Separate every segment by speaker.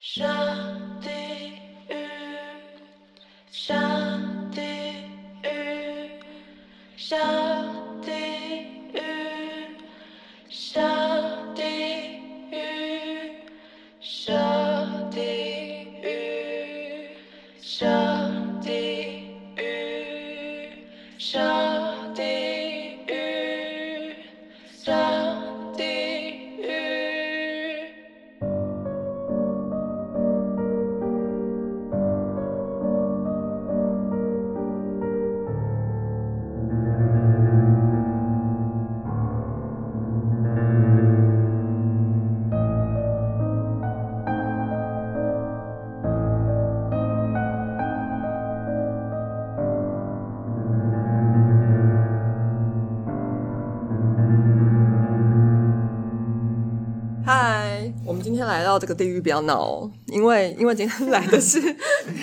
Speaker 1: 下地狱，下地狱，下地狱
Speaker 2: 比较闹哦，因为因为今天来的是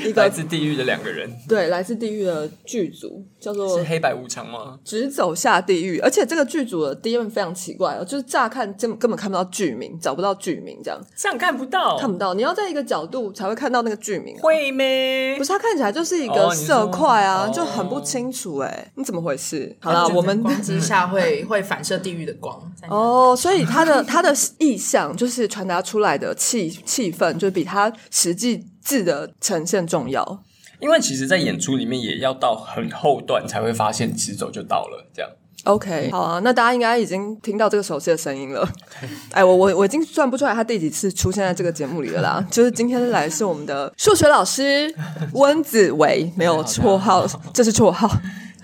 Speaker 2: 一
Speaker 3: 来
Speaker 2: 个
Speaker 3: 自地狱的两个人，
Speaker 2: 对来自地狱的剧组，叫做
Speaker 3: 是黑白无常吗？
Speaker 2: 直走下地狱，而且这个剧组的 DM 非常奇怪哦，就是乍看根本根本看不到剧名，找不到剧名，这样
Speaker 3: 这样看不到，
Speaker 2: 看不到，你要在一个角度才会看到那个剧名、啊。
Speaker 3: 会咩
Speaker 2: 不？是，它看起来就是一个色块啊，
Speaker 3: 哦
Speaker 2: 就很不清楚哎、你怎么回事？好啦，我们
Speaker 4: 光之下会会反射地狱的光。
Speaker 2: 哦，所以它的它的意象就是传达出来的气气氛，就比它实际字的呈现重要。
Speaker 3: 因为其实，在演出里面也要到很后段才会发现直走就到了，这样
Speaker 2: OK，好啊，那大家应该已经听到这个熟悉的声音了。哎，我我我已经算不出来他第几次出现在这个节目里了啦。就是今天来是我们的数学老师温子维，没有 绰号，这是绰号。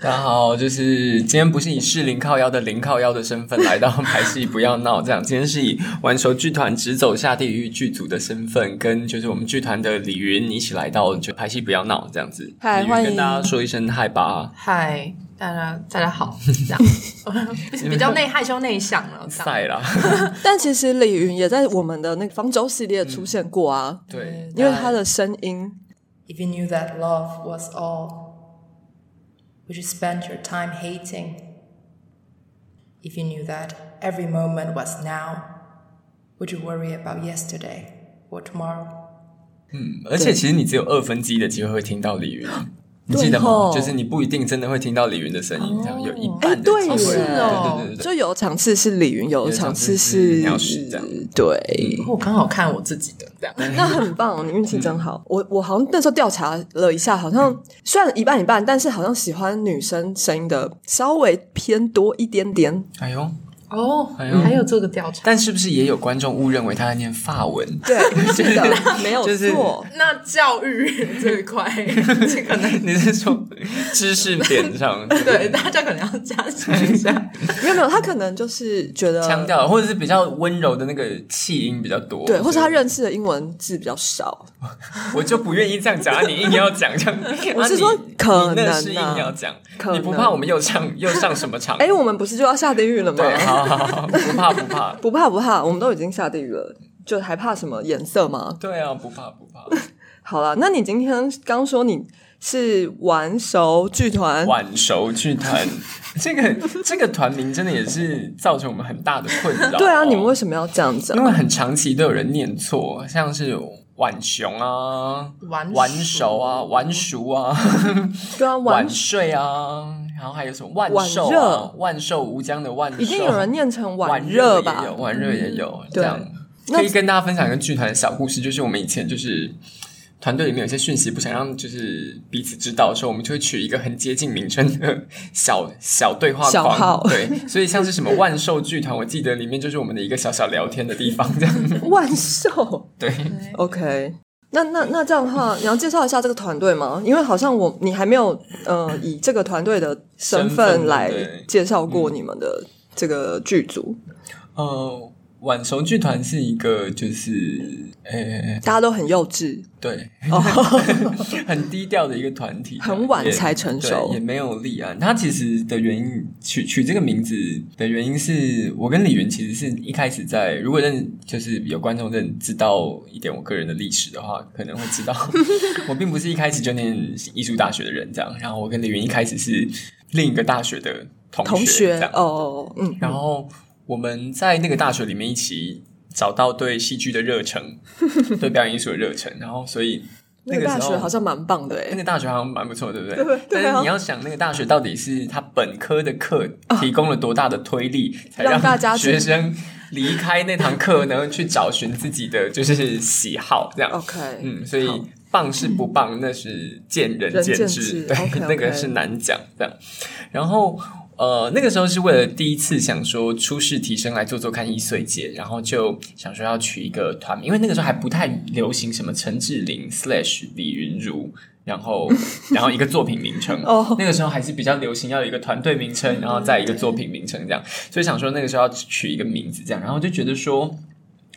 Speaker 3: 大家好，就是今天不是以适龄靠腰的零靠腰的身份来到排戏不要闹，这样今天是以玩球剧团直走下地狱剧组的身份，跟就是我们剧团的李云一起来到就排戏不要闹这样子。
Speaker 2: 嗨欢迎
Speaker 3: 跟大家说一声嗨吧，
Speaker 4: 嗨，大家大家好，这样。比较内害羞内向了。这样。
Speaker 3: 赛啦，
Speaker 2: 但其实李云也在我们的那个方舟系列出现过啊，
Speaker 3: 对，
Speaker 2: 因为他的声音
Speaker 4: If you knew that love was all, would you spend your time hating? If you knew that every moment was now, would you worry about yesterday or tomorrow?
Speaker 3: 而且其实你只有二分之一的机会会听到李云， 你记得吗？就是你不一定真的会听到李云的声音，这样有一
Speaker 2: 哎，
Speaker 3: 半的
Speaker 2: 对耶，
Speaker 3: 机会，
Speaker 4: 是哦
Speaker 3: 对对对对
Speaker 2: 就有场次是李云，有场次是
Speaker 3: 有场次是鸟屎这样
Speaker 2: 对。
Speaker 4: 我刚好看我自己的这样。
Speaker 2: 那很棒，你运气真好。我我好像那时候调查了一下，好像虽然一半一半，但是好像喜欢女生声音的稍微偏多一点点。
Speaker 3: 哎呦，
Speaker 4: 哦，还有这个调查。
Speaker 3: 但是不是也有观众误认为他在念法文？
Speaker 2: 对，是的，没有
Speaker 3: 就是
Speaker 2: 错。
Speaker 4: 那教育这一块，这可能
Speaker 3: 你是说知识点上
Speaker 4: 对大家可能要加强一下。
Speaker 2: 没有没有，他可能就是觉得
Speaker 3: 腔调，或者是比较温柔的那个气音比较多？
Speaker 2: 对，或者他认识的英文字比较少。
Speaker 3: 我就不愿意这样讲，啊你硬要讲这样。
Speaker 2: 我是说可能啊
Speaker 3: 你那是硬要讲，你不怕我们又上又上什么场？
Speaker 2: 哎，我们不是就要下地狱了吗？
Speaker 3: 对，不怕不怕。
Speaker 2: 不怕不怕，我们都已经下地狱了，就还怕什么颜色吗？
Speaker 3: 对啊，不怕不怕。
Speaker 2: 好了，那你今天刚说你是玩熟剧团，
Speaker 3: 晚熟剧团，这个这个团名真的也是造成我们很大的困扰。
Speaker 2: 对啊，你们为什么要这样子啊？
Speaker 3: 因为很长期都有人念错，像是晚熊啊、
Speaker 4: 晚
Speaker 3: 晚熟啊、晚熟啊、
Speaker 2: 对啊，玩
Speaker 3: 晚睡啊，然后还有什么万
Speaker 2: 晚
Speaker 3: 寿万寿无疆的万寿，
Speaker 2: 一定有人念成
Speaker 3: 晚
Speaker 2: 晚热吧
Speaker 3: 也？有，晚热也有，
Speaker 2: 对
Speaker 3: 这样可以跟大家分享一个剧团的小故事，就是我们以前就是。团队里面有些讯息不想让就是彼此知道的时候，我们就会取一个很接近名称的小小对话框，对，所以像是什么万寿剧团，我记得里面就是我们的一个小小聊天的地方，这样
Speaker 2: 万寿
Speaker 3: 对。
Speaker 2: ，OK。那那那这样的话，你要介绍一下这个团队吗？因为好像我你还没有呃以这个团队的身
Speaker 3: 身份
Speaker 2: 份来介绍过你们的这个剧组，
Speaker 3: 呃，晚熟剧团是一个就是呃，
Speaker 2: 大家都很幼稚，
Speaker 3: 对，很低调的一个团体，
Speaker 2: 哦很晚才成熟
Speaker 3: 对也没有立案。他其实的原因取取这个名字的原因是我跟李云其实是一开始在，如果认就是有观众认知道一点我个人的历史的话，可能会知道 我并不是一开始就念艺术大学的人，这样。然后我跟李云一开始是另一个大学的同
Speaker 2: 同学
Speaker 3: 这样
Speaker 2: 哦，嗯，
Speaker 3: 然后我们在那个大学里面一起找到对戏剧的热忱，对表演艺术的热忱，然后所以
Speaker 2: 那个大学好像蛮棒的哎，
Speaker 3: 那个大学好像蛮不错，对不对？
Speaker 2: 对对啊
Speaker 3: 但是你要想，那个大学到底是他本科的课提供了多大的推力，才
Speaker 2: 让大家
Speaker 3: 学生离开那堂课呢，去找寻自己的就是喜好，这样。
Speaker 2: OK，
Speaker 3: 嗯，所以棒是不棒，那是见仁
Speaker 2: 人见
Speaker 3: 见智，对那个是难讲这样。然后呃，那个时候是为了第一次想说出世提升来做做看易碎节，然后就想说要取一个团名，因为那个时候还不太流行什么陈志玲 slash 李云如。然后，然后一个作品名称
Speaker 2: 哦
Speaker 3: 那个时候还是比较流行，要有一个团队名称，然后再一个作品名称这样，所以想说那个时候要取一个名字这样，然后就觉得说，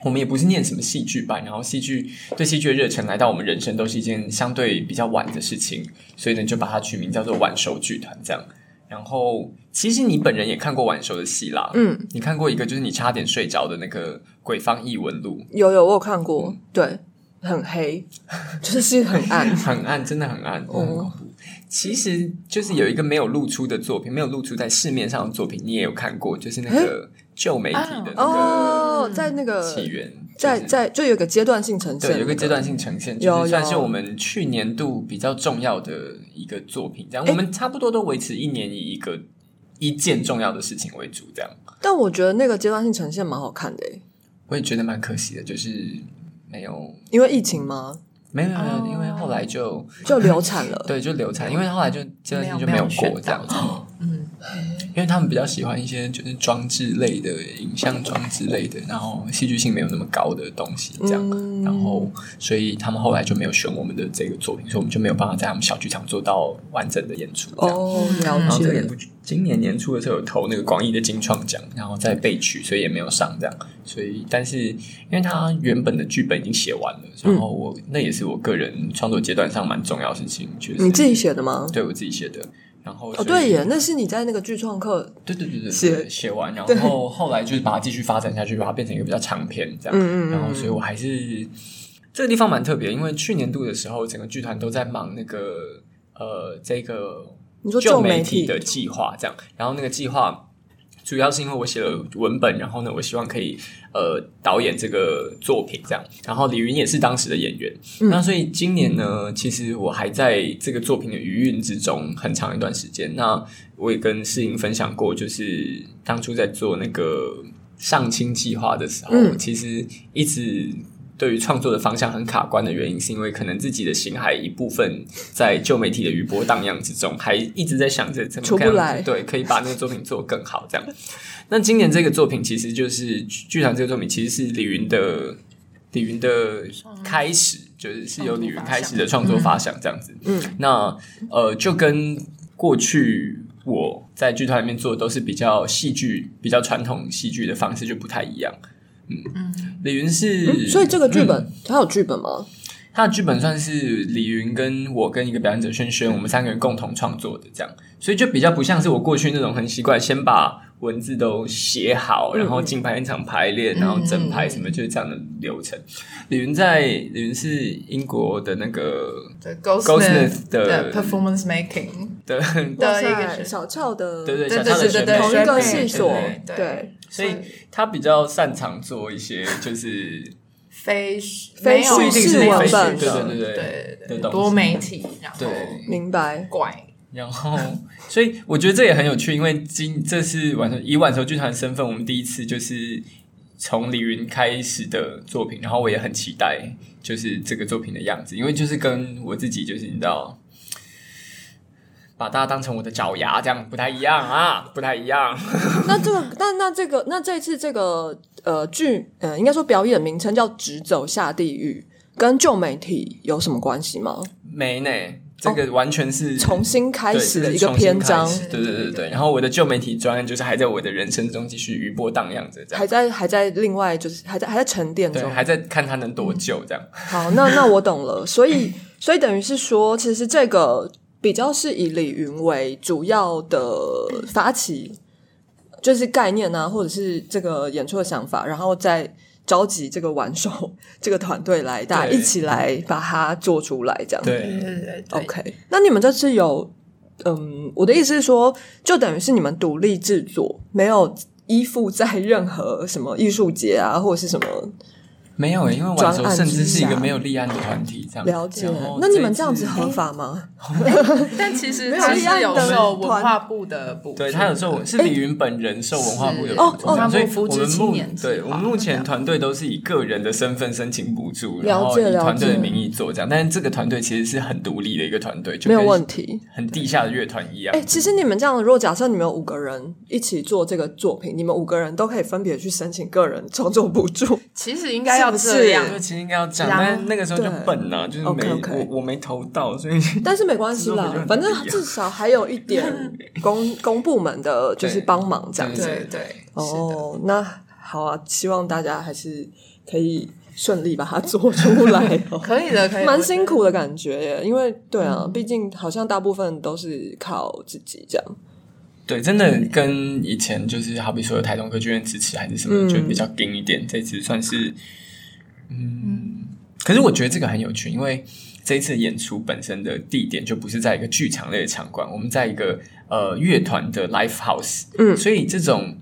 Speaker 3: 我们也不是念什么戏剧班，然后戏剧对戏剧的热忱来到我们人生都是一件相对比较晚的事情，所以呢就把它取名叫做晚熟剧团这样。然后其实你本人也看过晚熟的戏啦，
Speaker 2: 嗯，
Speaker 3: 你看过一个就是你差点睡着的那个《鬼方异闻录。
Speaker 2: 有有我有看过，对，很黑，就是是很暗》，，
Speaker 3: 很暗，真的很暗，
Speaker 2: 哦。
Speaker 3: 其实就是有一个没有露出的作品，没有露出在市面上的作品，你也有看过，就是那个旧媒体的那个
Speaker 2: 哦，在那个
Speaker 3: 起源，
Speaker 2: 在在就有个阶段性呈现，
Speaker 3: 对，有一个阶段性呈现，就是算是我们去年度比较重要的一个作品。这样，我们差不多都维持一年以一个一件重要的事情为主。这样，
Speaker 2: 但我觉得那个阶段性呈现蛮好看的诶，
Speaker 3: 我也觉得蛮可惜的，就是没有
Speaker 2: 因为疫情吗，
Speaker 3: 没有没有没有，
Speaker 4: 哦
Speaker 3: 因为后来就
Speaker 2: 就流产了。
Speaker 3: 对就流产，因为后来就阶段性就
Speaker 4: 没有
Speaker 3: 有过这样子。
Speaker 4: 嗯，
Speaker 3: 因为他们比较喜欢一些就是装置类的影像装置类的，然后戏剧性没有那么高的东西，这样，
Speaker 2: 嗯
Speaker 3: 然后所以他们后来就没有选我们的这个作品，所以我们就没有办法在他们小剧场做到完整的演出。
Speaker 2: 哦，了解。
Speaker 3: 今年年初的时候有投那个广义的金创奖，然后再被取，所以也没有上这样。所以，但是因为他原本的剧本已经写完了，然后我、那也是我个人创作阶段上蛮重要的事情，就是
Speaker 2: 你自己写的吗？
Speaker 3: 对我自己写的。然后
Speaker 2: 哦，对耶，那是你在那个剧创课，
Speaker 3: 对对对对，
Speaker 2: 写
Speaker 3: 写完，然后后来就是把它继续发展下去，把它变成一个比较长篇这样。
Speaker 2: 嗯嗯嗯
Speaker 3: 然后，所以我还是这个地方蛮特别，因为去年度的时候，整个剧团都在忙那个呃这个
Speaker 2: 你说
Speaker 3: 旧媒
Speaker 2: 体
Speaker 3: 的计划这样，然后那个计划。主要是因为我写了文本，然后呢，我希望可以呃导演这个作品这样。然后李云也是当时的演员，
Speaker 2: 嗯
Speaker 3: 那所以今年呢，其实我还在这个作品的余韵之中很长一段时间。那我也跟世英分享过，就是当初在做那个上清计划的时候，
Speaker 2: 嗯
Speaker 3: 其实一直对于创作的方向很卡关的原因，是因为可能自己的心还一部分在旧媒体的余波荡漾之中，还一直在想着怎么
Speaker 2: 出不来
Speaker 3: 对，可以把那个作品做更好这样。那今年这个作品其实就是剧团这个作品，其实是李云的李云的开始，就是是由李云开始的创作发想这样子。
Speaker 2: 嗯，
Speaker 3: 那呃，就跟过去我在剧团里面做的都是比较戏剧、比较传统戏剧的方式就不太一样。嗯。嗯，李云是、
Speaker 2: 嗯所以这个剧本他有剧本吗？
Speaker 3: 他的剧本算是李云跟我跟一个表演者轩轩，我们三个人共同创作的，这样，所以就比较不像是我过去那种很习惯先把文字都写好，然后进排练场排练，然后整排什么，就是这样的流程。李云在李云是英国的那个
Speaker 4: 对
Speaker 3: Goldsmith 的
Speaker 4: 的 performance making
Speaker 3: 的，
Speaker 4: 的一个
Speaker 2: 小俏的，
Speaker 3: 对对
Speaker 4: 对
Speaker 3: 小俏的学妹
Speaker 4: 对对对，
Speaker 2: 同一个系所
Speaker 4: 对，对
Speaker 2: 对，
Speaker 3: 所以他比较擅长做一些就是
Speaker 4: 非
Speaker 2: 非叙事文本
Speaker 4: 叙事
Speaker 3: 对对对对
Speaker 4: 对多媒体，然后
Speaker 3: 对。
Speaker 2: 明白。
Speaker 4: 怪
Speaker 3: 然后，所以我觉得这也很有趣，因为今这是晚上以晚熟剧团身份，我们第一次就是从李云开始的作品，然后我也很期待，就是这个作品的样子，因为就是跟我自己就是你知道，把大家当成我的爪牙，这样不太一样啊，不太一样。
Speaker 2: 那这个，那那这个，那这次这个呃剧，呃，应该说表演名称叫《直走下地狱》，跟旧媒体有什么关系吗？
Speaker 3: 没呢，这个完全是
Speaker 2: 重新开始的一个篇章
Speaker 3: 对对对对。然后我的旧媒体专案就是还在我的人生中继续余波荡漾着，这样
Speaker 2: 还在还在另外就是还在还在沉淀，中。
Speaker 3: 还在看它能多久这样。
Speaker 2: 好，那那我懂了。所以 所以等于是说，其实这个比较是以李云为主要的发起，就是概念啊，或者是这个演出的想法，然后再召集这个玩手 这个团队来，大家一起来把它做出来，这样。
Speaker 3: 对，
Speaker 4: 对对对。
Speaker 2: OK，那你们这次有，嗯，我的意思是说，就等于是你们独立制作，没有依附在任何什么艺术节啊，或者是什么
Speaker 3: 没有，因为晚熟甚至是一个没有立案的团体，这样
Speaker 2: 了解？那你们这样子合法吗？
Speaker 4: 但其实
Speaker 2: 没有
Speaker 4: 它是有
Speaker 2: 立案的
Speaker 4: 受文化部的补助，
Speaker 3: 对他有时候是李云本人受文化部的补助，
Speaker 2: 哦哦
Speaker 3: 所以我们目对我们目前团队都是以个人的身份申请补助，
Speaker 2: 了
Speaker 3: 然后以
Speaker 2: 解了解
Speaker 3: 团队的名义做这样，但是这个团队其实是很独立的一个团队，就
Speaker 2: 没有问题。
Speaker 3: 很地下的乐团一样。
Speaker 2: 哎、其实你们这样，如果假设你们有五个人一起做这个作品，你们五个人都可以分别去申请个人创作补助。
Speaker 4: 其实应该要
Speaker 2: 是不是
Speaker 4: 这样。
Speaker 3: 就其实应该要这样，但那个时候就笨呐、就是没我我没投到，所以
Speaker 2: 但是没关系啦反正至少还有一点 公公部门的，就是
Speaker 3: 对
Speaker 2: 帮忙这样子。
Speaker 4: 对对，
Speaker 2: 哦，那好啊，希望大家还是可以顺利把它做出来哦。
Speaker 4: 可以的，可以的，
Speaker 2: 蛮辛苦的感觉耶，因为对啊，毕竟好像大部分都是靠自己这样。
Speaker 3: 对，真的跟以前就是好比说台东歌剧院支持还是什么，
Speaker 2: 嗯
Speaker 3: 就比较硬一点。这次算是，嗯，可是我觉得这个很有趣，因为这一次演出本身的地点就不是在一个剧场类的场馆，我们在一个呃乐团的 live house，
Speaker 2: 嗯
Speaker 3: 所以这种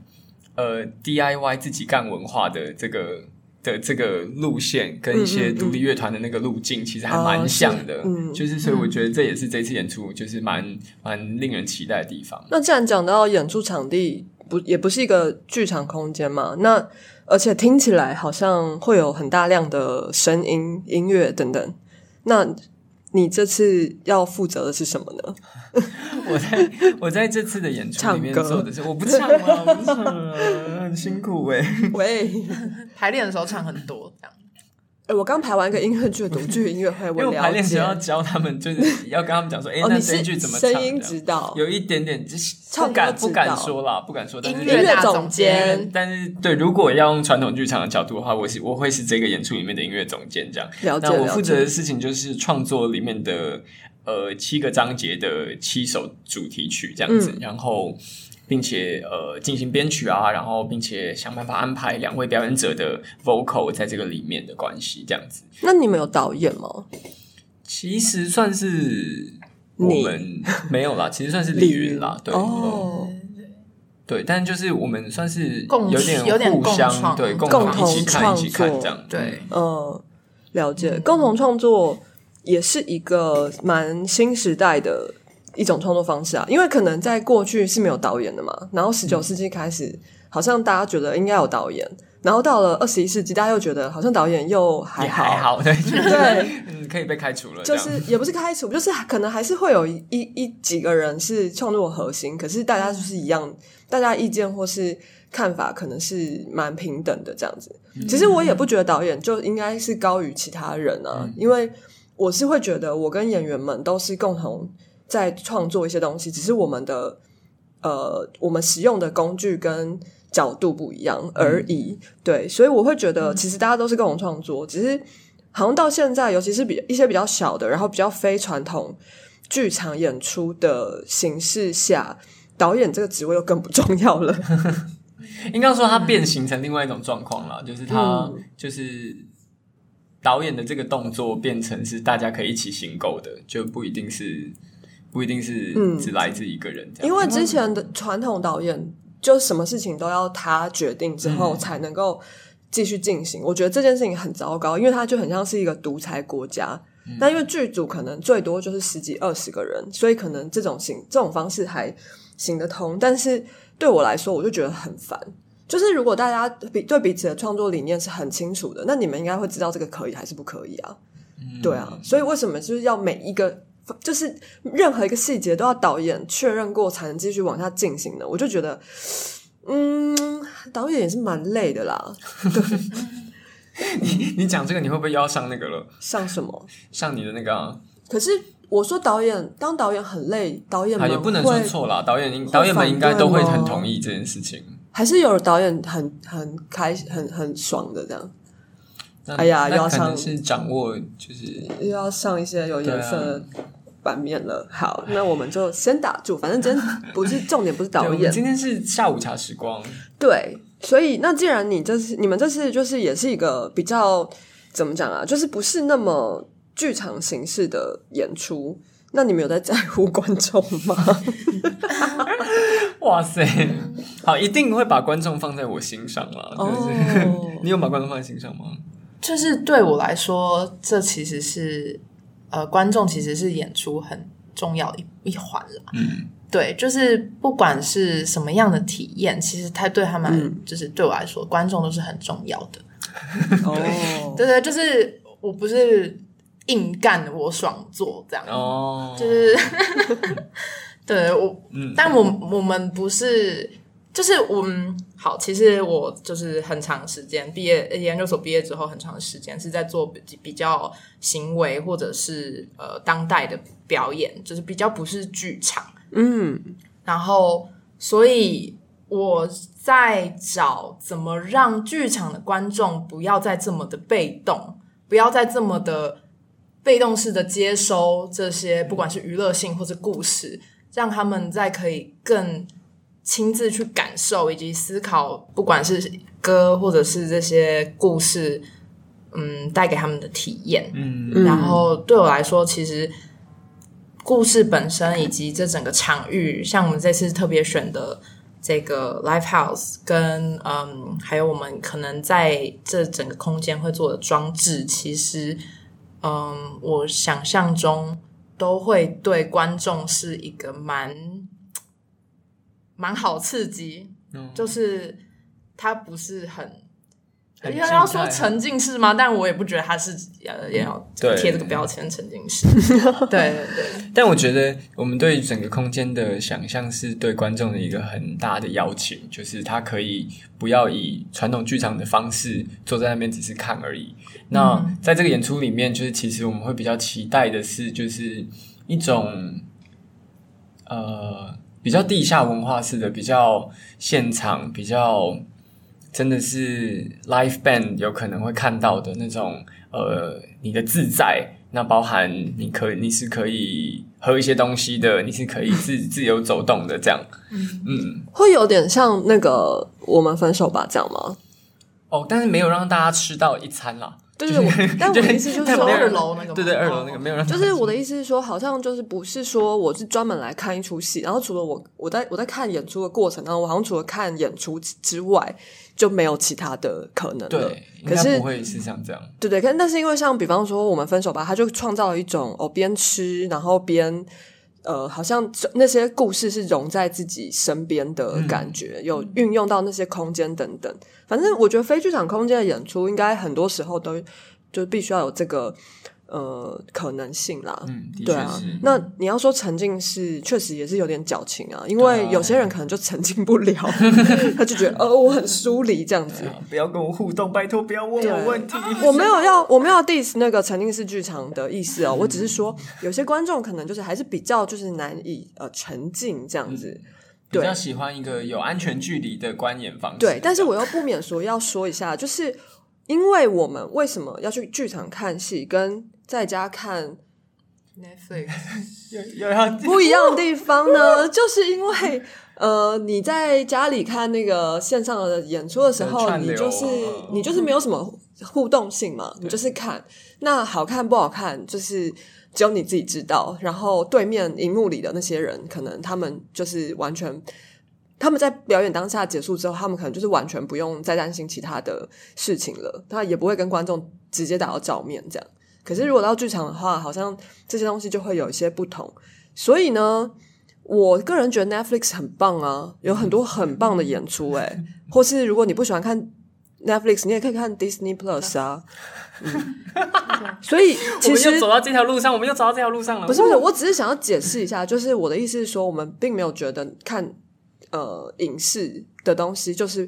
Speaker 3: 呃 DIY 自己干文化的这个。的这个路线跟一些独立乐团的那个路径，其实还
Speaker 2: 哦
Speaker 3: 蛮像的。
Speaker 2: 嗯
Speaker 3: 就是所以我觉得这也是这次演出就是蛮蛮令人期待的地方。
Speaker 2: 那既然讲到演出场地不也不是一个剧场空间嘛，那而且听起来好像会有很大量的声音、音乐等等。那你这次要负责的是什么呢？
Speaker 3: 我在我在这次的演出里面
Speaker 2: 唱歌
Speaker 3: 做的是，我不唱啊，我不唱啊，很辛苦哎、
Speaker 2: 喂，
Speaker 4: 排练的时候唱很多这样。
Speaker 2: 哎，我刚排完一个音乐剧的独剧音乐会，
Speaker 3: 我
Speaker 2: 了
Speaker 3: 排练时要教他们，就是要跟他们讲说，哎、
Speaker 2: 哦，
Speaker 3: 那这一句怎么唱
Speaker 2: 声音指导？
Speaker 3: 有一点点，就是不敢不敢说啦，不敢说，但是
Speaker 4: 音
Speaker 2: 音乐
Speaker 4: 大
Speaker 2: 总监
Speaker 3: 但是对，如果要用传统剧场的角度的话，我是我会是这个演出里面的音乐总监这样。那我负责。的事情就是创作里面的呃七个章节的七首主题曲这样子，
Speaker 2: 嗯
Speaker 3: 然后并且呃进行编曲啊，然后并且想办法安排两位表演者的 vocal 在这个里面的关系这样子。
Speaker 2: 那你们有导演吗？
Speaker 3: 其实算是我
Speaker 2: 你。
Speaker 3: 们没有啦，其实算是李云啦，对，
Speaker 2: 哦，
Speaker 3: 对，但就是我们算是有点
Speaker 4: 有点
Speaker 3: 互相
Speaker 4: 共
Speaker 3: 对共
Speaker 2: 共
Speaker 3: 同一起看一起看
Speaker 2: 创作
Speaker 3: 这样，
Speaker 4: 对，
Speaker 2: 嗯，了解。共同创作也是一个蛮新时代的一种创作方式啊，因为可能在过去是没有导演的嘛，然后十九世纪开始，好像大家觉得应该有导演，然后到了二十一世纪，大家又觉得好像导演又还好，
Speaker 3: 还好，对，
Speaker 2: 对，
Speaker 3: 嗯，可以被开除了，
Speaker 2: 就是也不是开除，就是可能还是会有一一一几个人是创作核心，可是大家就是一样，大家意见或是看法可能是蛮平等的这样子。其实我也不觉得导演就应该是高于其他人啊，因为我是会觉得我跟演员们都是共同在创作一些东西，只是我们的呃我们使用的工具跟角度不一样而已。对，所以我会觉得其实大家都是共同创作，只是好像到现在，尤其是比一些比较小的，然后比较非传统剧场演出的形式下，导演这个职位又更不重要了。
Speaker 3: 应该说它变形成另外一种状况了，就是它
Speaker 2: 嗯
Speaker 3: 就是导演的这个动作变成是大家可以一起行购的，就不一定是不一定是
Speaker 2: 嗯
Speaker 3: 只来自一个人这样，
Speaker 2: 因为之前的传统导演，就什么事情都要他决定之后
Speaker 3: 嗯
Speaker 2: 才能够继续进行。我觉得这件事情很糟糕，因为他就很像是一个独裁国家。
Speaker 3: 嗯
Speaker 2: 那因为剧组可能最多就是十几二十个人，所以可能这种行这种方式还行得通。但是对我来说，我就觉得很烦。就是如果大家比对彼此的创作理念是很清楚的，那你们应该会知道这个可以还是不可以啊？对啊，所以为什么就是要每一个就是任何一个细节都要导演确认过才能继续往下进行的？我就觉得，嗯，导演也是蛮累的啦。
Speaker 3: 你你讲这个你会不会又要上那个了？
Speaker 2: 上什么？
Speaker 3: 上你的那个啊，
Speaker 2: 可是我说导演当导演很累，导演们
Speaker 3: 啊也不能说错啦，导演应导演们应该都会很同意这件事情。
Speaker 2: 还是有导演很很开很很爽的这样，
Speaker 3: 那
Speaker 2: 哎呀又要上
Speaker 3: 是掌握就是
Speaker 2: 又要上一些有颜色的版面了。好，那我们就先打住，反正今天不是 重点，不是导演，
Speaker 3: 今天是下午茶时光，
Speaker 2: 对，所以那既然你这次你们这次就是也是一个比较怎么讲啊，就是不是那么剧场形式的演出，那你们有在在乎观众吗？
Speaker 3: 哇塞，好，一定会把观众放在我心上啦。就是、
Speaker 2: 哦
Speaker 3: 你有把观众放在心上吗？
Speaker 4: 就是对我来说，这其实是呃，观众其实是演出很重要的一一环了。
Speaker 3: 嗯，
Speaker 4: 对，就是不管是什么样的体验，其实他对他们、
Speaker 2: 嗯
Speaker 4: 就是对我来说，观众都是很重要的。
Speaker 2: 哦，
Speaker 4: 对对，就是我不是硬干我爽做这样，
Speaker 3: 哦，
Speaker 4: 就是 对我，
Speaker 3: 嗯
Speaker 4: 但我我们不是，就是我们好，其实我就是很长时间毕业研究所毕业之后，很长时间是在做比比较行为或者是呃当代的表演，就是比较不是剧场。
Speaker 2: 嗯，
Speaker 4: 然后，所以我在找怎么让剧场的观众不要再这么的被动，不要再这么的被动式的接收这些，不管是娱乐性或者故事，让他们在可以更亲自去感受以及思考，不管是歌或者是这些故事，嗯，带给他们的体验。
Speaker 3: 嗯
Speaker 4: 然后对我来说，其实故事本身以及这整个场域，像我们这次特别选的这个 live house，跟嗯，还有我们可能在这整个空间会做的装置，其实嗯，我想象中都会对观众是一个蛮蛮好刺激，
Speaker 3: 嗯
Speaker 4: 就是它不是很
Speaker 3: 很
Speaker 4: 要要说沉浸式吗？但我也不觉得它是呃要
Speaker 3: 对
Speaker 4: 贴这个标签沉浸式。对对对，
Speaker 3: 但我觉得我们对整个空间的想象是对观众的一个很大的邀请，就是他可以不要以传统剧场的方式坐在那边只是看而已。那在这个演出里面，就是其实我们会比较期待的是，就是一种呃比较地下文化式的、比较现场、比较真的是 live band 有可能会看到的那种呃你的自在。那包含你可你是可以喝一些东西的，你是可以自 自由走动的，这样。嗯
Speaker 2: 会有点像那个我们分手吧这样吗？
Speaker 3: 哦，但是没有让大家吃到一餐啦。
Speaker 2: 对对，我但我的意思就是说，
Speaker 4: 二楼那个
Speaker 3: 对对，二楼那
Speaker 4: 哦
Speaker 3: 个没有让大家吃，
Speaker 2: 就是我的意思是说，好像就是不是说我是专门来看一出戏，然后除了我我在我在看演出的过程当中，我好像除了看演出之外就没有其他的可能了。
Speaker 3: 对，应
Speaker 2: 可是
Speaker 3: 该不会是像这样。
Speaker 2: 对对，可是但是因为像比方说我们分手吧，他就创造了一种哦边吃然后边呃，好像那些故事是融在自己身边的感觉，有运用到那些空间等等。反正我觉得非剧场空间的演出，应该很多时候都就必须要有这个呃可能性啦。
Speaker 3: 嗯，
Speaker 2: 对啊。，那你要说沉浸式，确实也是有点矫情啊，因为有些人可能就沉浸不了，他就觉得呃我很疏离 这样子。
Speaker 3: 不要跟我互动，拜托不要问我问题。
Speaker 2: 我没有要，我没有 diss 那个沉浸式剧场的意思哦，我只是说有些观众可能就是还是比较就是难以呃沉浸这样子。
Speaker 3: 比较喜欢一个有安全距离的观演方式。
Speaker 2: 对，但是我又不免说要说一下，就是因为我们为什么要去剧场看戏，跟在家看
Speaker 4: Netflix
Speaker 3: 有有要
Speaker 2: 不一样的地方呢？就是因为呃，你在家里看那个线上的演出的时候，你就是
Speaker 3: 啊
Speaker 2: 你就是没有什么互动性嘛，你就是看那好看不好看，就是只有你自己知道。然后对面荧幕里的那些人，可能他们就是完全。他们在表演当下结束之后，他们可能就是完全不用再担心其他的事情了，他也不会跟观众直接打到照面这样。可是如果到剧场的话，好像这些东西就会有一些不同。所以呢，我个人觉得 Netflix 很棒啊，有很多很棒的演出诶、或是如果你不喜欢看 Netflix，你也可以看 Disney Plus 啊。嗯，所以
Speaker 3: 我
Speaker 2: 其实
Speaker 3: 们又走到这条路上，我们又走到这条路上了。
Speaker 2: 不是不是，我只是想要解释一下，就是我的意思是说，我们并没有觉得看呃影视的东西就是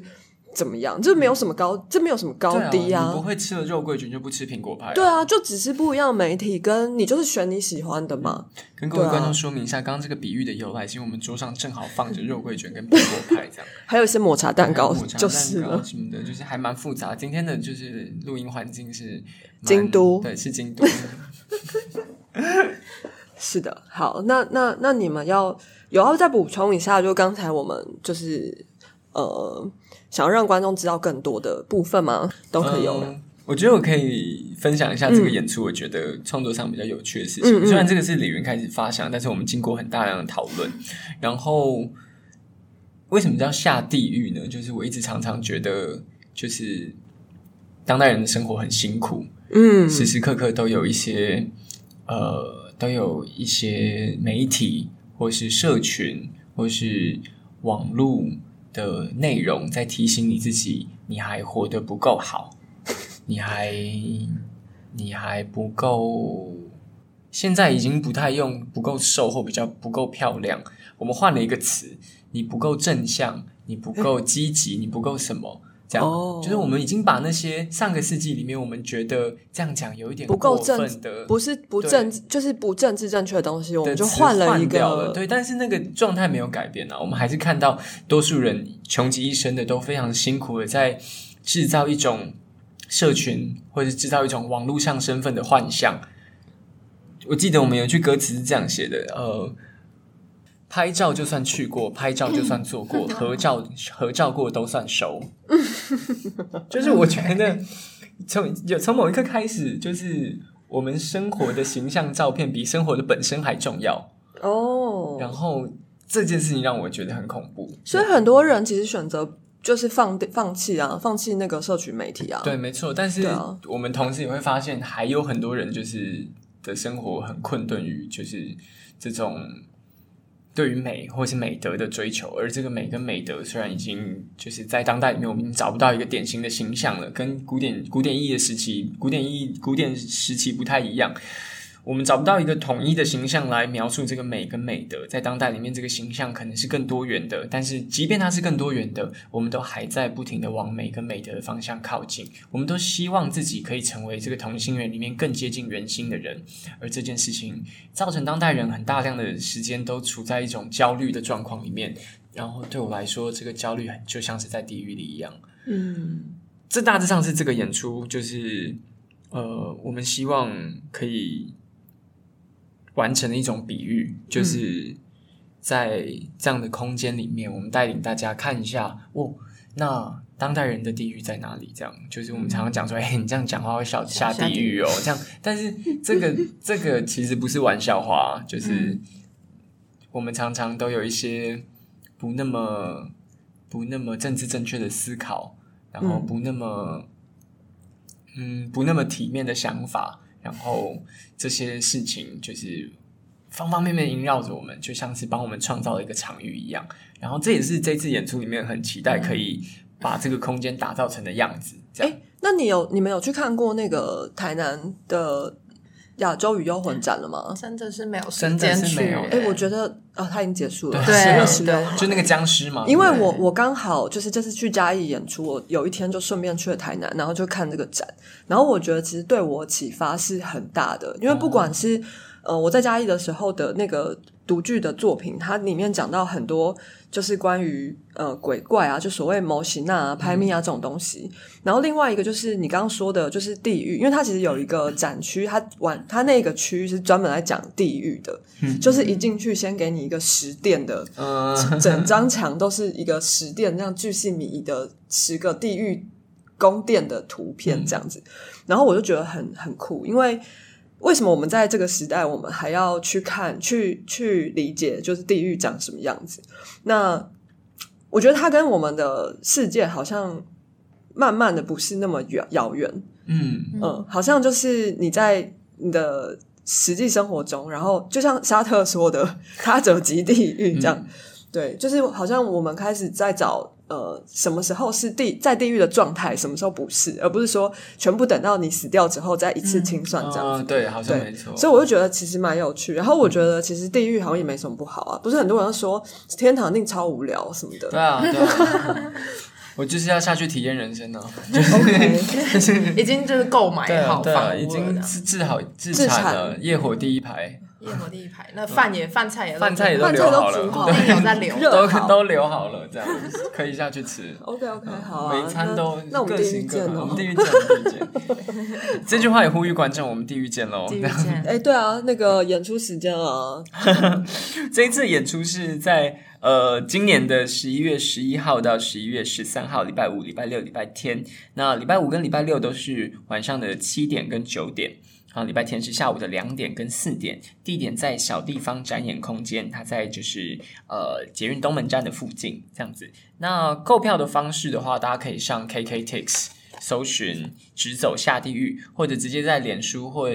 Speaker 2: 怎么样，这没有什么高，这没有什么高低
Speaker 3: 啊，你不会吃了肉桂卷就不吃苹果派、
Speaker 2: 对，啊，就只是不一样媒体，跟你就是选你喜欢的嘛。
Speaker 3: 跟各位观众说明一下，刚刚这个比喻的由来，是因为我们桌上正好放着肉桂卷跟苹果派这样。
Speaker 2: 还有一些抹茶蛋糕
Speaker 3: 抹茶
Speaker 2: 就是了。
Speaker 3: 蛋糕什么的，就是还蛮复杂。今天的就是录音环境是
Speaker 2: 京都
Speaker 3: 对，是京都。
Speaker 2: 是的，好，那那那你们要有要再补充一下，就刚才我们就是呃，想要让观众知道更多的部分吗？都可以有。
Speaker 3: 嗯我觉得我可以分享一下这个演出，我觉得创作上比较有趣的事情。
Speaker 2: 嗯嗯
Speaker 3: 虽然这个是李云开始发想，但是我们经过很大量的讨论。然后，为什么叫下地狱呢？就是我一直常常觉得，就是当代人的生活很辛苦，
Speaker 2: 嗯
Speaker 3: 时时刻刻都有一些呃，都有一些媒体或是社群或是网络的内容在提醒你自己，你还活得不够好，你还你还不够。现在已经不太用不够瘦或比较不够漂亮，我们换了一个词，你不够正向，你不够积极，你不够什么？这样，
Speaker 2: 哦
Speaker 3: 就是我们已经把那些上个世纪里面我们觉得这样讲有一点
Speaker 2: 不够
Speaker 3: 过
Speaker 2: 正
Speaker 3: 分的，
Speaker 2: 不是不正，就是不政治正确的东西，我们就换了一个，
Speaker 3: 对，但是那个状态没有改变啊，我们还是看到多数人穷极一生的都非常辛苦的在制造一种社群，或者是制造一种网络上身份的幻象。我记得我们有句歌词是这样写的，呃。拍照就算去过，拍照就算做过，合照合照过都算熟。就是我觉得从有从某一刻开始，就是我们生活的形象照片比生活的本身还重要。
Speaker 2: 哦，
Speaker 3: 然后这件事情让我觉得很恐怖。
Speaker 2: 所以很多人其实选择就是放放弃啊，放弃那个社群媒体啊，
Speaker 3: 对，没错。但是我们同时也会发现，还有很多人就是的生活很困顿于就是这种对于美或是美德的追求，而这个美跟美德虽然已经就是在当代里面，我们找不到一个典型的形象了，跟古典古典意义的时期、古典意义古典时期不太一样。我们找不到一个统一的形象来描述这个美跟美德，在当代里面，这个形象可能是更多元的。但是，即便它是更多元的，我们都还在不停的往美跟美德的方向靠近。我们都希望自己可以成为这个同心圆里面更接近人心的人，而这件事情造成当代人很大量的时间都处在一种焦虑的状况里面。然后对我来说，这个焦虑很就像是在地狱里一样。
Speaker 2: 嗯
Speaker 3: 这大致上是这个演出，就是呃，我们希望可以完成的一种比喻，就是在这样的空间里面，我们带领大家看一下，哦，那当代人的地狱在哪里？这样，就是我们常常讲说，哎、你这样讲话会下下地狱哦，这样，但是这个 这个其实不是玩笑话，就是我们常常都有一些不那么不那么政治正确的思考。然后不那么，嗯，不那么体面的想法，然后这些事情就是方方面面萦绕着我们，就像是帮我们创造了一个场域一样。然后这也是这次演出里面很期待可以把这个空间打造成的样子。
Speaker 2: 哎，那你有你们有去看过那个台南的亚洲与幽魂展了吗？
Speaker 4: 真的是没有时
Speaker 3: 真的
Speaker 4: 间去。
Speaker 3: 是没有
Speaker 2: 哎，我觉得啊，它已经结束了，
Speaker 3: 对
Speaker 2: 十月
Speaker 4: 对
Speaker 2: 十六号。
Speaker 3: 就那个僵尸嘛，
Speaker 2: 因为
Speaker 3: 对不对
Speaker 2: 我我刚好就是这次去嘉义演出，我有一天就顺便去了台南，然后就看这个展，然后我觉得其实对我启发是很大的，因为不管是、呃我在嘉义的时候的那个独剧的作品，它里面讲到很多就是关于呃鬼怪啊，就所谓模型啊、拍密啊这种东西，然后另外一个就是你刚刚说的，就是地狱，因为它其实有一个展区，它玩它那个区域是专门来讲地狱的，就是一进去先给你一个十殿的
Speaker 3: 嗯，
Speaker 2: 整张墙都是一个十殿那样巨细靡遗的十个地狱宫殿的图片这样子，然后我就觉得很很酷，因为为什么我们在这个时代，我们还要去看、去去理解，就是地狱长什么样子？那我觉得它跟我们的世界好像慢慢的不是那么远遥远，
Speaker 3: 嗯，
Speaker 2: 嗯，好像就是你在你的实际生活中，然后就像沙特说的“ 他者即地狱”这样，对，就是好像我们开始在找呃什么时候是地在地狱的状态，什么时候不是，而不是说全部等到你死掉之后再一次清算这样子。
Speaker 3: 嗯对，好像没错。
Speaker 2: 所以我就觉得其实蛮有趣，然后我觉得其实地狱好像也没什么不好啊，不是很多人说天堂一定超无聊什么的，
Speaker 3: 对啊，对啊，我就是要下去体验人生呢、
Speaker 2: OK，
Speaker 4: 已经就是购买好房
Speaker 3: 已经
Speaker 4: 这样
Speaker 3: 治治好治
Speaker 2: 自
Speaker 3: 产。
Speaker 2: 产
Speaker 3: 了，业火第一排，
Speaker 4: 夜魔第一排，那饭也饭菜也
Speaker 3: 饭菜也都
Speaker 2: 饭菜都
Speaker 3: 留好了，
Speaker 2: 煮好
Speaker 4: 一定有在留
Speaker 3: 都都留好了，这样可以下去吃。
Speaker 2: OK OK 好啊，
Speaker 3: 每餐都各
Speaker 2: 那那我们地狱
Speaker 3: 行各
Speaker 2: 见哦
Speaker 3: 法我们。地狱见，我们地狱见。这句话也呼吁观众，我们地狱见喽。
Speaker 4: 地狱见。
Speaker 2: 哎，对啊，那个演出时间啊，
Speaker 3: 这一次演出是在呃，今年的十一月十一号到十一月十三号，礼拜五、礼拜六、礼拜天。那礼拜五跟礼拜六都是晚上的七点跟九点。然后礼拜天是下午的两点跟四点，地点在小地方展演空间，它在就是呃捷运东门站的附近这样子。那购票的方式的话，大家可以上 KKTix 搜寻“直走下地狱”，或者直接在脸书或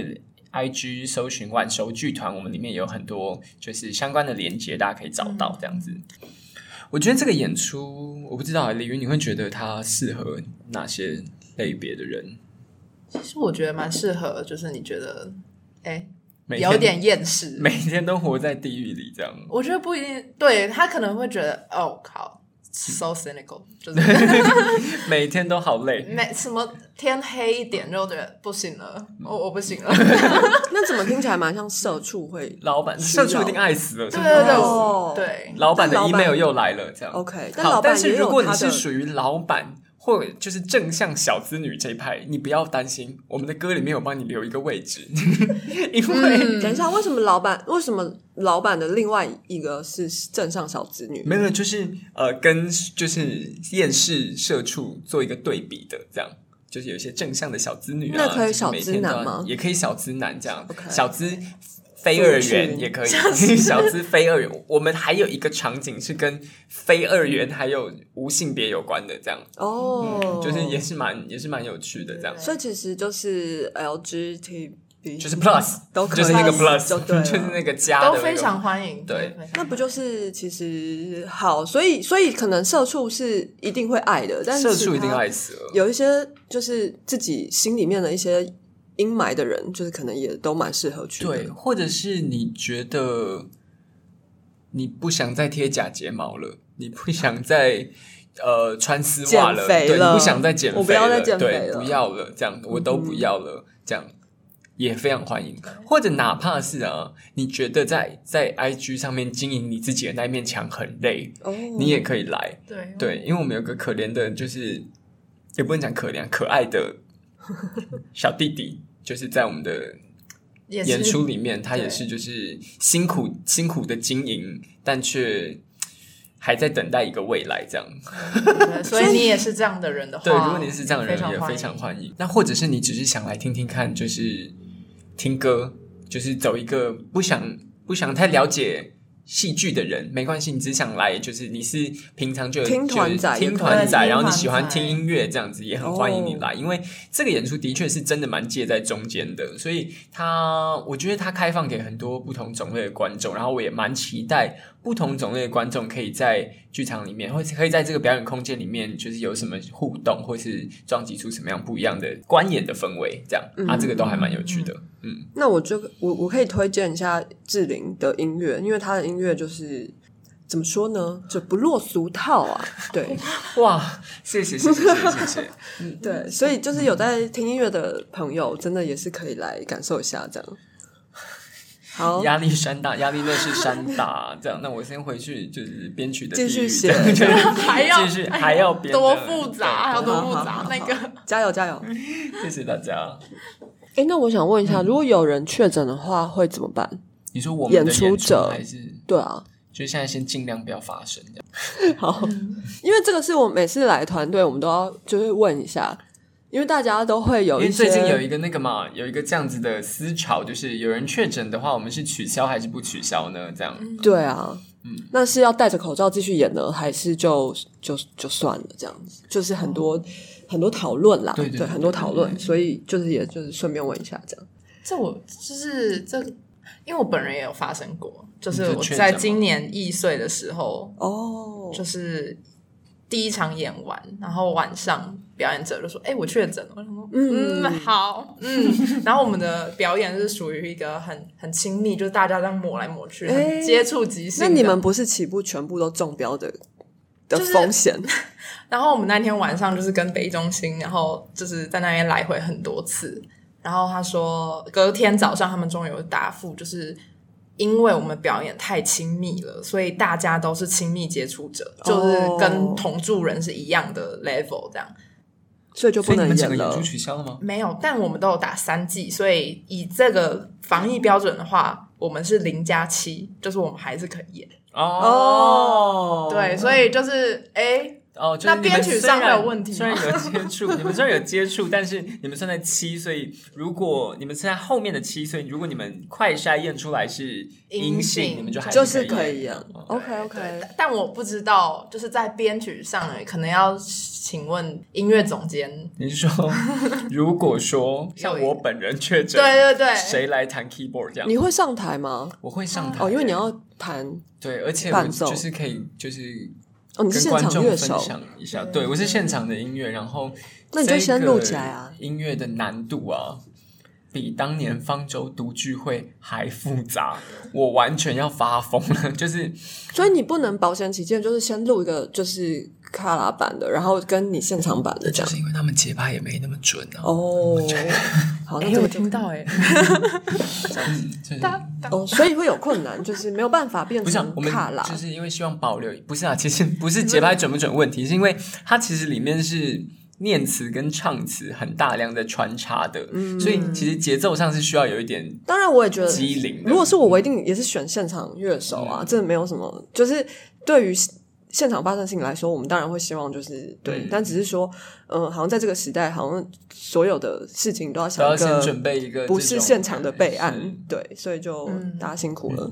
Speaker 3: IG 搜寻“晚熟剧团”，我们里面有很多就是相关的连接，大家可以找到这样子。我觉得这个演出，我不知道李云，你会觉得它适合哪些类别的人？
Speaker 4: 其实我觉得蛮适合，就是你觉得，哎，有点厌世，
Speaker 3: 每天都活在地狱里这样。
Speaker 4: 我觉得不一定，对他可能会觉得，哦靠，so cynical，就是
Speaker 3: 每天都好累。
Speaker 4: 每什么天黑一点就觉得不行了，我我不行了，
Speaker 2: 那怎么听起来蛮像社畜会？
Speaker 3: 老板社畜一定爱死了，
Speaker 4: 对对对
Speaker 2: 哦。
Speaker 4: 对，
Speaker 3: 老板的 email 又来了，这样。
Speaker 2: OK，但，老板
Speaker 3: 但是如果你是属于老板或就是正向小资女这一派，你不要担心，我们的歌里面有帮你留一个位置，因为、
Speaker 4: 嗯
Speaker 2: 等一下，为什么老板为什么老板的另外一个是正向小资女？
Speaker 3: 没有就是呃跟就是厌世社畜做一个对比的这样。就是有一些正向的小资女啊，
Speaker 2: 那可以小资男吗
Speaker 3: 也可以小资男这样小资非二元也可以，小资非二元。我们还有一个场景是跟非二元还有无性别有关的，这样，
Speaker 2: 哦，
Speaker 3: 嗯就是也是蛮也是蛮有趣的这样。
Speaker 2: 所以其实就是 LGBT，
Speaker 3: 就是 plus
Speaker 2: 都可以。
Speaker 3: 就是那个 plus，
Speaker 2: 就
Speaker 3: 就是那个加、那个，
Speaker 4: 都非常欢迎，
Speaker 3: 对。
Speaker 2: 那不就是其实好，所以所以可能社畜是一定会爱的，但是
Speaker 3: 社畜一定爱死了。
Speaker 2: 有一些就是自己心里面的一些阴霾的人，就是可能也都蛮适合去的。
Speaker 3: 对，或者是你觉得你不想再贴假睫毛了，你不想再呃穿丝袜了，对，
Speaker 2: 减肥了
Speaker 3: 你不想再减肥了，
Speaker 2: 我不要再减肥
Speaker 3: 对，
Speaker 2: 了
Speaker 3: 不要了，这样我都不要了，这样也非常欢迎。或者哪怕是啊，你觉得在在 IG 上面经营你自己的那一面墙很累，
Speaker 2: 哦，
Speaker 3: 你也可以来。
Speaker 4: 对
Speaker 3: 对，因为我们有个可怜的，就是也不能讲可怜，可爱的小弟弟，就是在我们的演出里面，他也是就是辛苦辛苦的经营，但却还在等待一个未来，这样。
Speaker 4: 对所以你也是这样的人的话，
Speaker 3: 对，如果你是这样的人，也
Speaker 4: 非
Speaker 3: 非常
Speaker 4: 迎。
Speaker 3: 欢迎。那或者是你只是想来听听看，就是听歌，就是走一个不想不想太了解。戏剧的人没关系，你只想来，就是你是平常就
Speaker 2: 听团仔
Speaker 3: 听团仔，然后你喜欢听音乐这样子，也很欢迎你
Speaker 2: 哦
Speaker 3: 来。因为这个演出的确是真的蛮介在中间的，所以它我觉得它开放给很多不同种类的观众，然后我也蛮期待不同种类的观众可以在剧场里面，或是可以在这个表演空间里面，就是有什么互动，或是撞击出什么样不一样的观演的氛围，这样，啊，这个都还蛮有趣的。嗯，
Speaker 2: 那我就我我可以推荐一下志玲的音乐，因为她的音乐就是怎么说呢，就不落俗套啊。对，
Speaker 3: 哇，谢谢谢谢谢谢。嗯，
Speaker 2: 对，所以就是有在听音乐的朋友，真的也是可以来感受一下这样。好，
Speaker 3: 压力山大，压力那是山大，这样。那我先回去就是编曲的
Speaker 2: 继续写
Speaker 4: 还要
Speaker 3: 继续还要编
Speaker 4: 多复杂，还要多复？杂那个
Speaker 2: 加 油加油！
Speaker 3: 谢谢大家。
Speaker 2: 哎，那我想问一
Speaker 3: 嗯
Speaker 2: 下，如果有人确诊的话，会怎么办？
Speaker 3: 你说我们的
Speaker 2: 演出者
Speaker 3: 还是
Speaker 2: 对啊，
Speaker 3: 就现在先尽量不要发生这样。
Speaker 2: 好，因为这个是我每次来团队，我们都要就是问一下，因为大家都会有
Speaker 3: 因为
Speaker 2: 一些
Speaker 3: 最近有一个那个嘛，有一个这样子的思潮，就是有人确诊的话，我们是取消还是不取消呢？这样，
Speaker 2: 对啊，
Speaker 3: 嗯。
Speaker 2: 那是要戴着口罩继续演呢，还是就就就算了这样子？就是很多、很多讨论啦，
Speaker 3: 对对对
Speaker 2: 很多讨论，所以就是也就是顺便问一下这样。
Speaker 4: 这我就是这，因为我本人也有发生过，就是我在今年易岁的时候，
Speaker 2: 哦，
Speaker 4: 就是第一场演完，然后晚上表演者就说：“哎、我确诊了。”我想说：“
Speaker 2: 嗯
Speaker 4: 嗯，好，嗯。”然后我们的表演是属于一个很很亲密，就是大家这样抹来抹去，
Speaker 2: 哎
Speaker 4: 很接触即兴的。
Speaker 2: 那你们不是起步全部都中标的的
Speaker 4: 就是
Speaker 2: 风险？
Speaker 4: 然后我们那天晚上就是跟北中心，然后就是在那边来回很多次。然后他说，隔天早上他们终于有答复，就是因为我们表演太亲密了，所以大家都是亲密接触者，就是跟同住人是一样的 level 这样。
Speaker 2: 所以就不能演了
Speaker 3: 演出。取消了吗？
Speaker 4: 没有，但我们都有打三剂，所以以这个防疫标准的话，我们是零加七，就是我们还是可以演。
Speaker 3: 哦
Speaker 4: 对，所以就是哎，
Speaker 3: 哦，就是
Speaker 4: 那
Speaker 3: 你们
Speaker 4: 编曲上
Speaker 3: 虽然
Speaker 4: 会有问题吗
Speaker 3: 虽然有接触，你们虽然有接触，但是你们算在七，所以如果你们现在后面的七，所以如果你们快筛验出来是阴
Speaker 4: 阴
Speaker 3: 性，你们就还
Speaker 2: 就是
Speaker 3: 可
Speaker 2: 可以啊。
Speaker 3: 哦
Speaker 2: OK OK，
Speaker 4: 但我不知道，就是在编曲上呢，可能要请问音乐总监。
Speaker 3: 你是说，如果说 像我本人确诊，
Speaker 4: 对对对，
Speaker 3: 谁来弹 keyboard 这样？
Speaker 2: 你会上台吗？
Speaker 3: 我会上台
Speaker 2: 哦，因为你要弹
Speaker 3: 对，而且我
Speaker 2: 伴奏
Speaker 3: 就是可以就是
Speaker 2: 哦，你是
Speaker 3: 跟
Speaker 2: 现场乐手，
Speaker 3: 享一下。对我是现场的音乐，然后
Speaker 2: 那你就先录起来啊。
Speaker 3: 音乐的难度啊，比当年方舟独聚会还复杂，我完全要发疯了。就是
Speaker 2: 所以你不能保险起见，就是先录一个就是卡拉版的，然后跟你现场版的这样。
Speaker 3: 就是因为他们节拍也没那么准啊。
Speaker 2: 哦，好，那
Speaker 4: 哎，
Speaker 2: 这个就
Speaker 4: 我听到哎，
Speaker 3: 就是
Speaker 2: 哦，所以会有困难，就是没有办法变成，卡拉。
Speaker 3: 就是因为希望保留，不是啊，其实不是节拍准不准问题，是因为它其实里面是念词跟唱词很大量的穿插的，
Speaker 2: 嗯。
Speaker 3: 所以其实节奏上是需要有一点
Speaker 2: 当然，我也觉得
Speaker 3: 机灵
Speaker 2: 如果是我，我一定也是选现场乐手啊，这没有什么，就是对于。现场发生性来说，我们当然会希望就是对，
Speaker 3: 嗯
Speaker 2: 但只是说，嗯、好像在这个时代，好像所有的事情都要
Speaker 3: 都要先
Speaker 2: 想一个
Speaker 3: 准备一个
Speaker 2: 不是现场的备案
Speaker 3: 是，
Speaker 2: 对，所以就
Speaker 4: 嗯
Speaker 2: 大家辛苦了。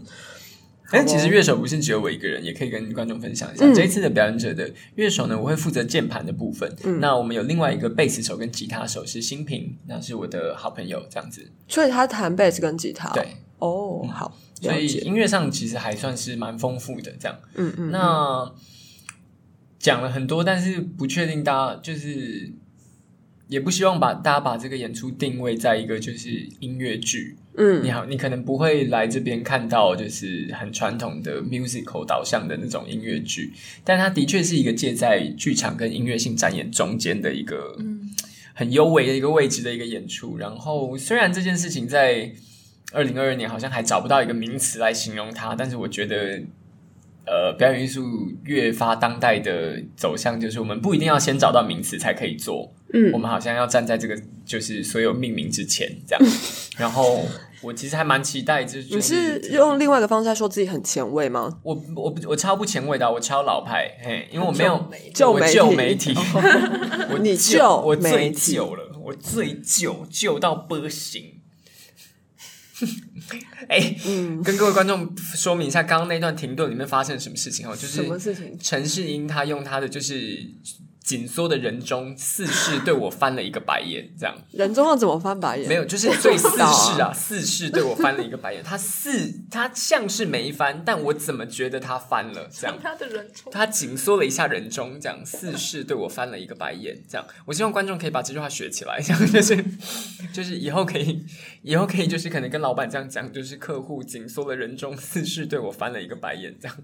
Speaker 3: 但其实乐手不是只有我一个人，也可以跟观众分享一下。
Speaker 2: 嗯
Speaker 3: 这一次的表演者的乐手呢，我会负责键盘的部分。
Speaker 2: 嗯
Speaker 3: 那我们有另外一个贝斯手跟吉他手是新平，那是我的好朋友，这样子。
Speaker 2: 所以他弹贝斯跟吉他，
Speaker 3: 对，
Speaker 2: 哦，好，
Speaker 3: 所以，音乐上其实还算是蛮丰富的。这样，
Speaker 2: 嗯嗯，
Speaker 3: 那讲了很多，但是不确定大家就是。也不希望把大家把这个演出定位在一个就是音乐剧，
Speaker 2: 嗯
Speaker 3: 你好，你可能不会来这边看到就是很传统的 musical 导向的那种音乐剧，但它的确是一个介在剧场跟音乐性展演中间的一个很优美的一个位置的一个演出。然后虽然这件事情在二零二二年好像还找不到一个名词来形容它，但是我觉得。呃，表演艺术越发当代的走向，就是我们不一定要先找到名词才可以做，
Speaker 2: 嗯
Speaker 3: 我们好像要站在这个就是所有命名之前这样。然后我其实还蛮期待，就是
Speaker 2: 你是用另外一个方式来说自己很前卫吗？
Speaker 3: 我我我超不前卫的啊，我超老派，嘿，因为我没有
Speaker 2: 旧
Speaker 3: 我
Speaker 2: 媒体
Speaker 3: 旧媒体，我
Speaker 2: 你
Speaker 3: 旧
Speaker 2: 旧
Speaker 3: 我最旧了，我最旧旧到不行。哎、
Speaker 2: 嗯
Speaker 3: 跟各位观众说明一下，刚刚那段停顿里面发生了什么事情哦？就是
Speaker 2: 什么事情？
Speaker 3: 陈世英他用他的就是紧缩的人中四世对我翻了一个白眼，这样
Speaker 2: 人中要怎么翻白眼？
Speaker 3: 没有，就是最四
Speaker 2: 世啊，
Speaker 3: 四世对我翻了一个白眼。他四他像是没翻，但我怎么觉得他翻了？这样
Speaker 4: 他的人中
Speaker 3: 他紧缩了一下人中，这样四世对我翻了一个白眼，这样我希望观众可以把这句话学起来，这样就是 就是以后可以以后可以就是可能跟老板这样讲，就是客户紧缩了人中，四世对我翻了一个白眼，这样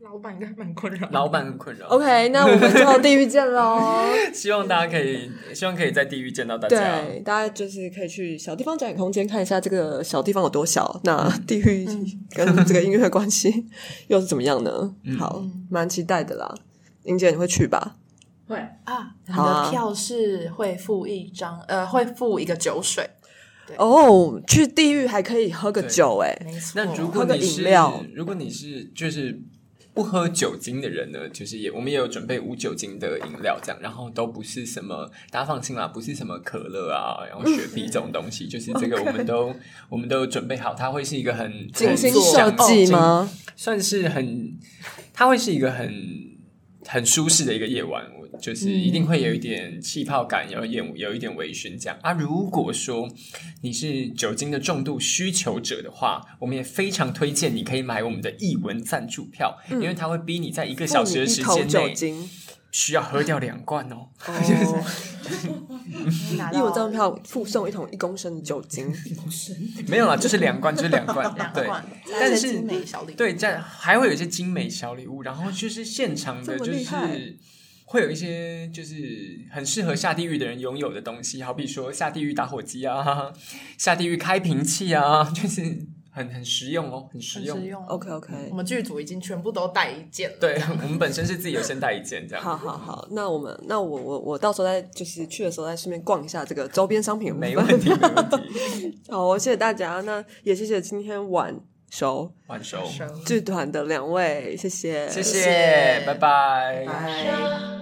Speaker 4: 老板应该蛮困扰。
Speaker 3: 老板很困扰。
Speaker 2: OK，那我们就地狱见喽。
Speaker 3: 希望大家可以，希望可以在地狱见到大家。
Speaker 2: 对，大家就是可以去小地方展演空间看一下这个小地方有多小，那地狱跟这个音乐的关系 又是怎么样呢？好，蛮期待的啦。英姐，你会去吧？
Speaker 4: 会啊，你的票是会付一张，呃，会付一个酒水，
Speaker 2: 哦，去地狱还可以喝个酒哎、
Speaker 4: 没错。
Speaker 3: 那如果
Speaker 2: 喝个
Speaker 3: 你
Speaker 2: 料
Speaker 3: 如果你是就是不喝酒精的人呢，就是也我们也有准备无酒精的饮料，这样，然后都不是什么大家放心啦，不是什么可乐啊，然后雪碧这种东西，就是这个我们都我们都有准备好，它会是一个很
Speaker 2: 精心
Speaker 3: 很
Speaker 2: 设计？吗？
Speaker 3: 算是很，它会是一个很很舒适的一个夜晚，我就是一定会有一点气泡感，有一点有一点微醺这样。啊。如果说你是酒精的重度需求者的话，我们也非常推荐你可以买我们的译文赞助票，因为它会逼你在一个小时的时间内需要喝掉两罐哦。
Speaker 2: 哦，
Speaker 4: 拿
Speaker 2: 义文
Speaker 4: 到
Speaker 2: 站票附送一桶一公升的酒精，
Speaker 3: 没有啦，就是两罐，就是两罐，对。
Speaker 4: 两罐，
Speaker 3: 但是
Speaker 4: 而且精美小礼物，
Speaker 3: 对，这样还会有一些精美小礼物，然后就是现场的，就是会有一些就是很适合下地狱的人拥有的东西，好比说下地狱打火机啊，下地狱开瓶器啊，就是很很实用哦，很实用。
Speaker 4: 很实用。
Speaker 2: OK OK，
Speaker 4: 我们剧组已经全部都带一件了。
Speaker 3: 对 我们本身是自己有先带一件这样，
Speaker 2: 好好好，那我们那我我我到时候再就是去的时候再顺便逛一下这个周边商品
Speaker 3: 没问题，没问题。
Speaker 2: 好，谢谢大家。那也谢谢今天晚熟
Speaker 3: 晚熟，
Speaker 2: 剧团的两位，谢谢，
Speaker 3: 谢谢，拜拜。